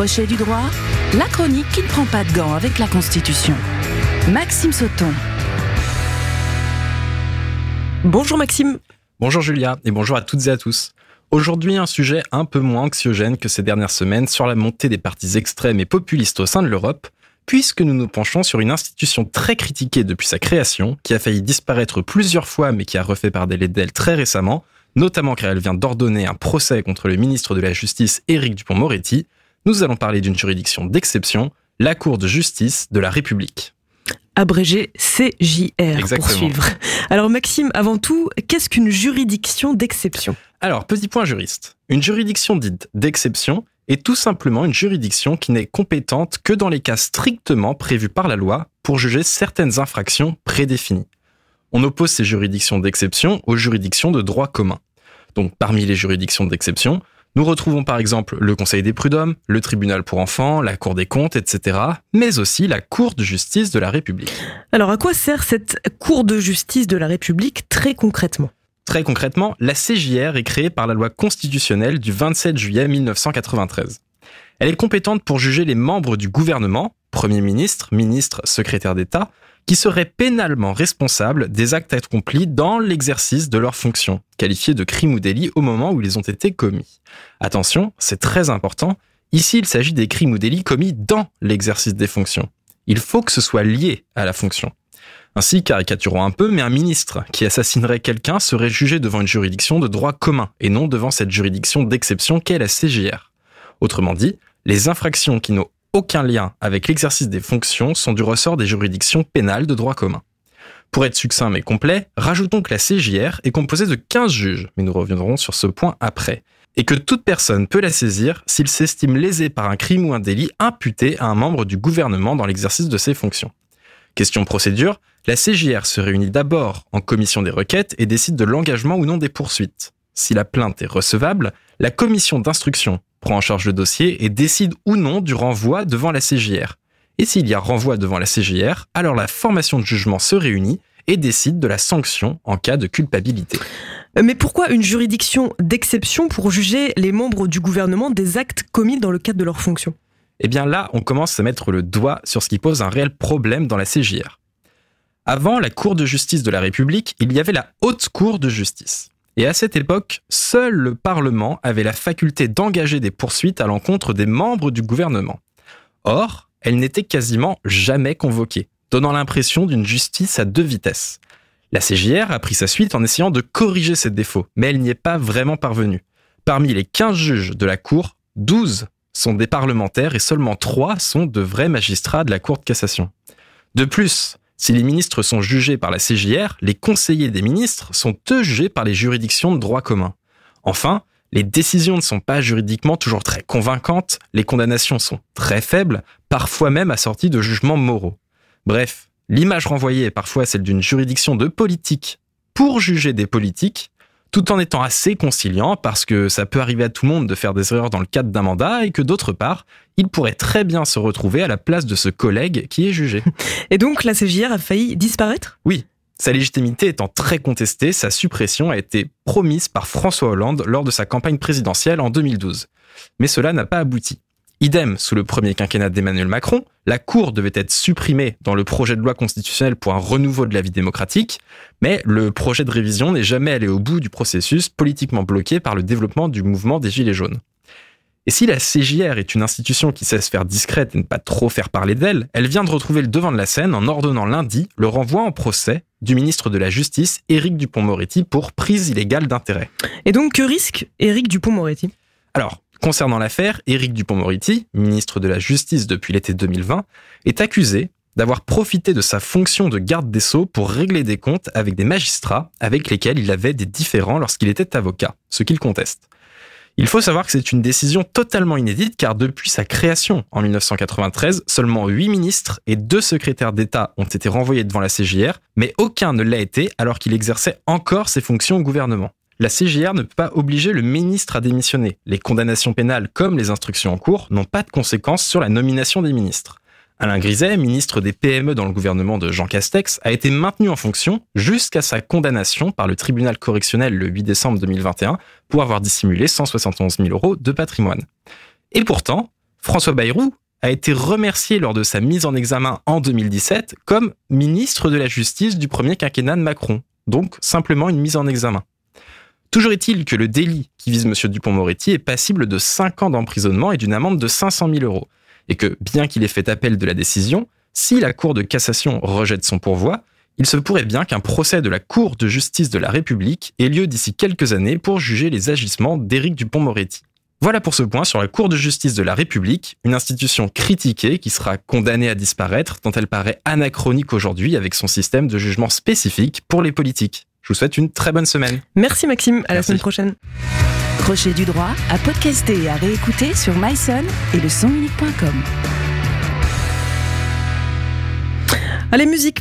Crochet du droit, la chronique qui ne prend pas de gants avec la Constitution. Maxime Sauton. Bonjour Maxime. Bonjour Julia et bonjour à toutes et à tous. Aujourd'hui, un sujet un peu moins anxiogène que ces dernières semaines sur la montée des partis extrêmes et populistes au sein de l'Europe, puisque nous nous penchons sur une institution très critiquée depuis sa création, qui a failli disparaître plusieurs fois mais qui a refait par d'elle très récemment, notamment car elle vient d'ordonner un procès contre le ministre de la Justice Éric Dupont-Moretti, nous allons parler d'une juridiction d'exception, la Cour de justice de la République. Abrégé CJR pour suivre. Alors Maxime, avant tout, qu'est-ce qu'une juridiction d'exception? Alors, petit point juriste. Une juridiction dite d'exception est tout simplement une juridiction qui n'est compétente que dans les cas strictement prévus par la loi pour juger certaines infractions prédéfinies. On oppose ces juridictions d'exception aux juridictions de droit commun. Donc parmi les juridictions d'exception, nous retrouvons par exemple le Conseil des prud'hommes, le tribunal pour enfants, la Cour des comptes, etc., mais aussi la Cour de justice de la République. Alors à quoi sert cette Cour de justice de la République très concrètement? Très concrètement, la CJR est créée par la loi constitutionnelle du 27 juillet 1993. Elle est compétente pour juger les membres du gouvernement, Premier ministre, ministre, secrétaire d'État, qui seraient pénalement responsables des actes accomplis dans l'exercice de leurs fonctions, qualifiés de crimes ou délits au moment où ils ont été commis. Attention, c'est très important, ici il s'agit des crimes ou délits commis dans l'exercice des fonctions. Il faut que ce soit lié à la fonction. Ainsi, caricaturons un peu, mais un ministre qui assassinerait quelqu'un serait jugé devant une juridiction de droit commun et non devant cette juridiction d'exception qu'est la CJR. Autrement dit, les infractions qui n'ont aucun lien avec l'exercice des fonctions sont du ressort des juridictions pénales de droit commun. Pour être succinct mais complet, rajoutons que la CJR est composée de 15 juges, mais nous reviendrons sur ce point après, et que toute personne peut la saisir s'il s'estime lésé par un crime ou un délit imputé à un membre du gouvernement dans l'exercice de ses fonctions. Question procédure, la CJR se réunit d'abord en commission des requêtes et décide de l'engagement ou non des poursuites. Si la plainte est recevable, la commission d'instruction prend en charge le dossier et décide ou non du renvoi devant la CJR. Et s'il y a renvoi devant la CJR, alors la formation de jugement se réunit et décide de la sanction en cas de culpabilité. Euh, mais pourquoi une juridiction d'exception pour juger les membres du gouvernement des actes commis dans le cadre de leurs fonctions? Eh bien là, on commence à mettre le doigt sur ce qui pose un réel problème dans la CJR. Avant la Cour de justice de la République, il y avait la Haute Cour de justice. Et à cette époque, seul le Parlement avait la faculté d'engager des poursuites à l'encontre des membres du gouvernement. Or, elle n'était quasiment jamais convoquée, donnant l'impression d'une justice à deux vitesses. La CJR a pris sa suite en essayant de corriger ces défauts, mais elle n'y est pas vraiment parvenue. Parmi les 15 juges de la Cour, 12 sont des parlementaires et seulement 3 sont de vrais magistrats de la Cour de cassation. De plus, si les ministres sont jugés par la CJR, les conseillers des ministres sont eux jugés par les juridictions de droit commun. Enfin, les décisions ne sont pas juridiquement toujours très convaincantes, les condamnations sont très faibles, parfois même assorties de jugements moraux. Bref, l'image renvoyée est parfois celle d'une juridiction de politique pour juger des politiques, tout en étant assez conciliant parce que ça peut arriver à tout le monde de faire des erreurs dans le cadre d'un mandat et que d'autre part, il pourrait très bien se retrouver à la place de ce collègue qui est jugé. Et donc la CJR a failli disparaître? Oui. Sa légitimité étant très contestée, sa suppression a été promise par François Hollande lors de sa campagne présidentielle en 2012. Mais cela n'a pas abouti. Idem sous le premier quinquennat d'Emmanuel Macron, la Cour devait être supprimée dans le projet de loi constitutionnel pour un renouveau de la vie démocratique, mais le projet de révision n'est jamais allé au bout du processus politiquement bloqué par le développement du mouvement des Gilets jaunes. Et si la CJR est une institution qui sait se faire discrète et ne pas trop faire parler d'elle, elle vient de retrouver le devant de la scène en ordonnant lundi le renvoi en procès du ministre de la Justice, Éric Dupont-Moretti, pour prise illégale d'intérêt. Et donc, que risque Éric Dupont-Moretti Alors, Concernant l'affaire, Éric Dupont-Moretti, ministre de la Justice depuis l'été 2020, est accusé d'avoir profité de sa fonction de garde des sceaux pour régler des comptes avec des magistrats avec lesquels il avait des différends lorsqu'il était avocat, ce qu'il conteste. Il faut savoir que c'est une décision totalement inédite car depuis sa création en 1993, seulement 8 ministres et 2 secrétaires d'État ont été renvoyés devant la CJR, mais aucun ne l'a été alors qu'il exerçait encore ses fonctions au gouvernement la CGR ne peut pas obliger le ministre à démissionner. Les condamnations pénales comme les instructions en cours n'ont pas de conséquences sur la nomination des ministres. Alain Griset, ministre des PME dans le gouvernement de Jean Castex, a été maintenu en fonction jusqu'à sa condamnation par le tribunal correctionnel le 8 décembre 2021 pour avoir dissimulé 171 000 euros de patrimoine. Et pourtant, François Bayrou a été remercié lors de sa mise en examen en 2017 comme ministre de la Justice du premier quinquennat de Macron. Donc simplement une mise en examen. Toujours est-il que le délit qui vise M. Dupont-Moretti est passible de 5 ans d'emprisonnement et d'une amende de 500 000 euros. Et que, bien qu'il ait fait appel de la décision, si la Cour de cassation rejette son pourvoi, il se pourrait bien qu'un procès de la Cour de justice de la République ait lieu d'ici quelques années pour juger les agissements d'Éric Dupont-Moretti. Voilà pour ce point sur la Cour de justice de la République, une institution critiquée qui sera condamnée à disparaître tant elle paraît anachronique aujourd'hui avec son système de jugement spécifique pour les politiques. Je vous souhaite une très bonne semaine. Merci Maxime, à la semaine prochaine. Crochet du droit à podcaster et à réécouter sur myson et le sonunique.com. Allez, musique